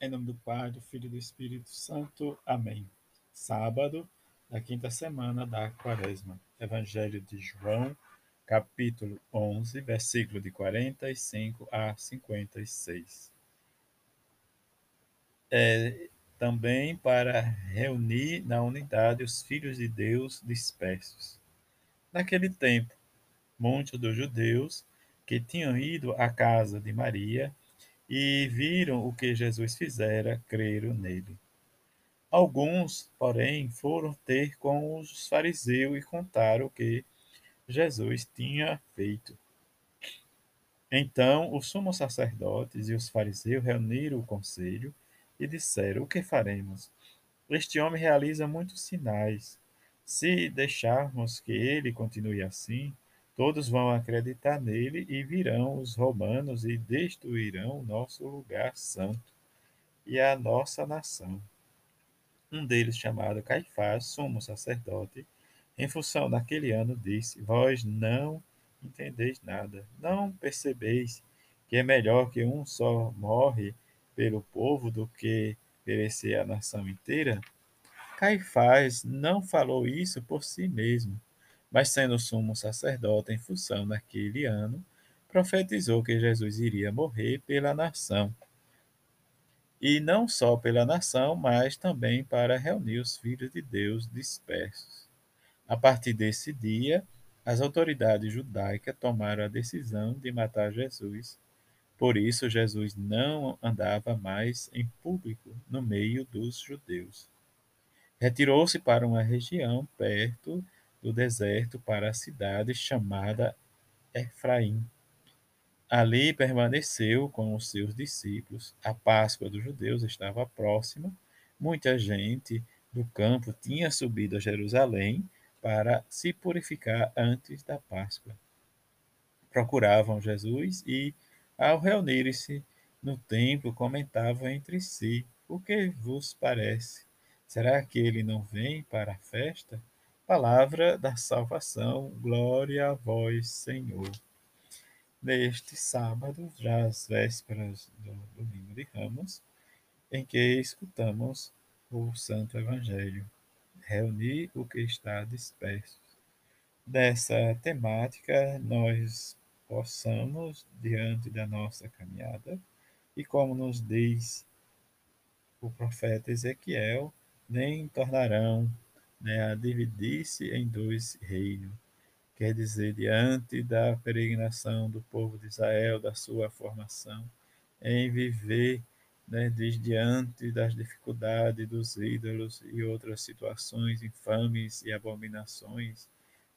Em nome do Pai, do Filho e do Espírito Santo. Amém. Sábado da quinta semana da Quaresma. Evangelho de João, capítulo 11, versículo de 45 a 56. É também para reunir na unidade os filhos de Deus dispersos. Naquele tempo, muitos dos judeus que tinham ido à casa de Maria e viram o que Jesus fizera, creram nele. Alguns, porém, foram ter com os fariseus e contaram o que Jesus tinha feito. Então os sumos sacerdotes e os fariseus reuniram o conselho e disseram: O que faremos? Este homem realiza muitos sinais. Se deixarmos que ele continue assim, Todos vão acreditar nele e virão os romanos e destruirão o nosso lugar santo e a nossa nação. Um deles, chamado Caifás, sumo sacerdote, em função daquele ano, disse: Vós não entendeis nada, não percebeis que é melhor que um só morre pelo povo do que perecer a nação inteira? Caifás não falou isso por si mesmo mas sendo sumo sacerdote em função naquele ano, profetizou que Jesus iria morrer pela nação. E não só pela nação, mas também para reunir os filhos de Deus dispersos. A partir desse dia, as autoridades judaicas tomaram a decisão de matar Jesus. Por isso, Jesus não andava mais em público no meio dos judeus. Retirou-se para uma região perto do deserto para a cidade chamada Efraim. Ali permaneceu com os seus discípulos. A Páscoa dos judeus estava próxima. Muita gente do campo tinha subido a Jerusalém para se purificar antes da Páscoa. Procuravam Jesus e, ao reunirem-se no templo, comentavam entre si: O que vos parece? Será que ele não vem para a festa? Palavra da salvação, glória a vós, Senhor. Neste sábado, já às vésperas do domingo de Ramos, em que escutamos o Santo Evangelho, reunir o que está disperso. Dessa temática, nós possamos, diante da nossa caminhada, e como nos diz o profeta Ezequiel, nem tornarão né, a dividir-se em dois reinos. Quer dizer, diante da peregrinação do povo de Israel, da sua formação, em viver né, diante das dificuldades dos ídolos e outras situações infames e abominações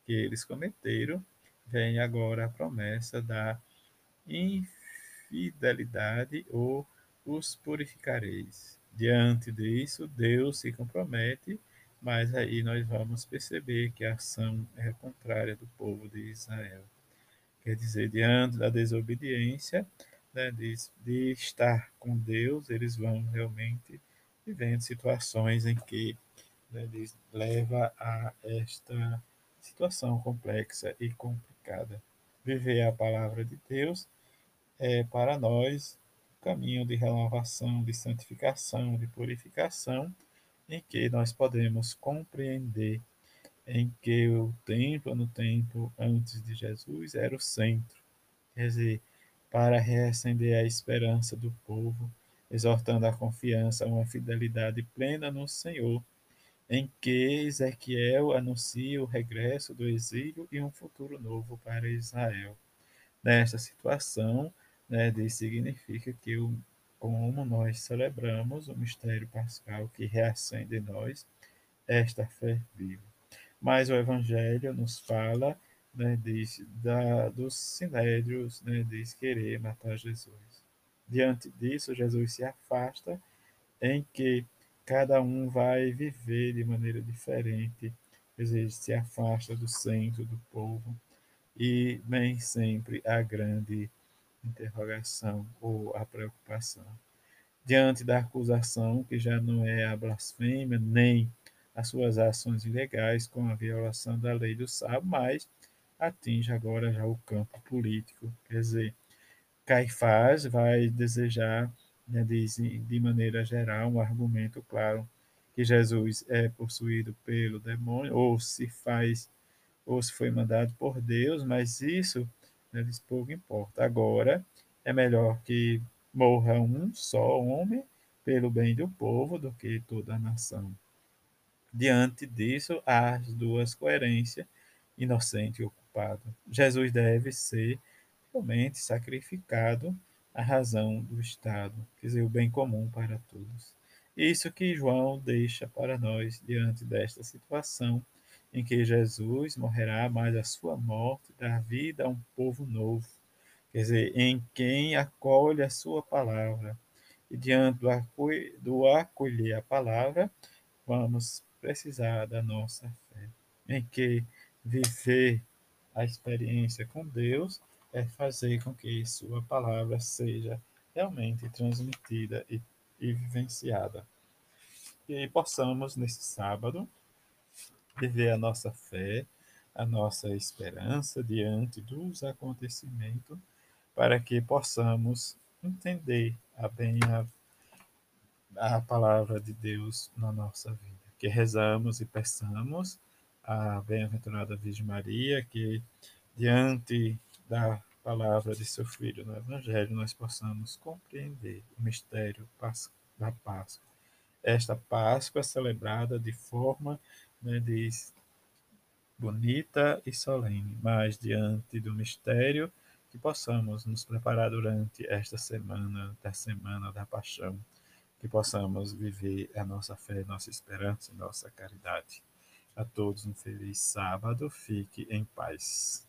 que eles cometeram, vem agora a promessa da infidelidade ou os purificareis. Diante disso, Deus se compromete mas aí nós vamos perceber que a ação é contrária do povo de Israel. Quer dizer, diante da desobediência, né, de, de estar com Deus, eles vão realmente vivendo situações em que né, leva a esta situação complexa e complicada. Viver a palavra de Deus é para nós o caminho de renovação, de santificação, de purificação em que nós podemos compreender em que o templo, no tempo antes de Jesus, era o centro. Quer dizer, para reacender a esperança do povo, exortando a confiança, uma fidelidade plena no Senhor, em que Ezequiel anuncia o regresso do exílio e um futuro novo para Israel. Nesta situação, né, significa que o como nós celebramos o mistério pascal que reacende em nós esta fé viva. Mas o Evangelho nos fala né, diz, da, dos sinédrios, né, diz querer matar Jesus. Diante disso, Jesus se afasta, em que cada um vai viver de maneira diferente, dizer, se afasta do centro do povo, e nem sempre a grande interrogação ou a preocupação. Diante da acusação, que já não é a blasfêmia, nem as suas ações ilegais com a violação da lei do sábado, mas atinge agora já o campo político. Quer dizer, Caifás vai desejar né, diz de maneira geral, um argumento claro que Jesus é possuído pelo demônio, ou se faz, ou se foi mandado por Deus, mas isso né, lhes pouco importa. Agora, é melhor que morra um só homem pelo bem do povo do que toda a nação. Diante disso, há as duas coerências, inocente e ocupado. Jesus deve ser realmente sacrificado a razão do Estado, quer dizer, o bem comum para todos. Isso que João deixa para nós diante desta situação em que Jesus morrerá, mas a sua morte dá vida a um povo novo, quer dizer, em quem acolhe a sua palavra. E diante do acolher a palavra, vamos precisar da nossa fé, em que viver a experiência com Deus é fazer com que sua palavra seja realmente transmitida e, e vivenciada. E possamos, nesse sábado, viver a nossa fé, a nossa esperança diante dos acontecimentos, para que possamos entender a bem a, a palavra de Deus na nossa vida. Que rezamos e peçamos a bem-aventurada Virgem Maria que diante da palavra de seu Filho no Evangelho, nós possamos compreender o mistério da Páscoa. Esta Páscoa é celebrada de forma né, de bonita e solene, mas diante do mistério que possamos nos preparar durante esta semana, da Semana da Paixão, que possamos viver a nossa fé, nossa esperança e nossa caridade. A todos um feliz sábado, fique em paz.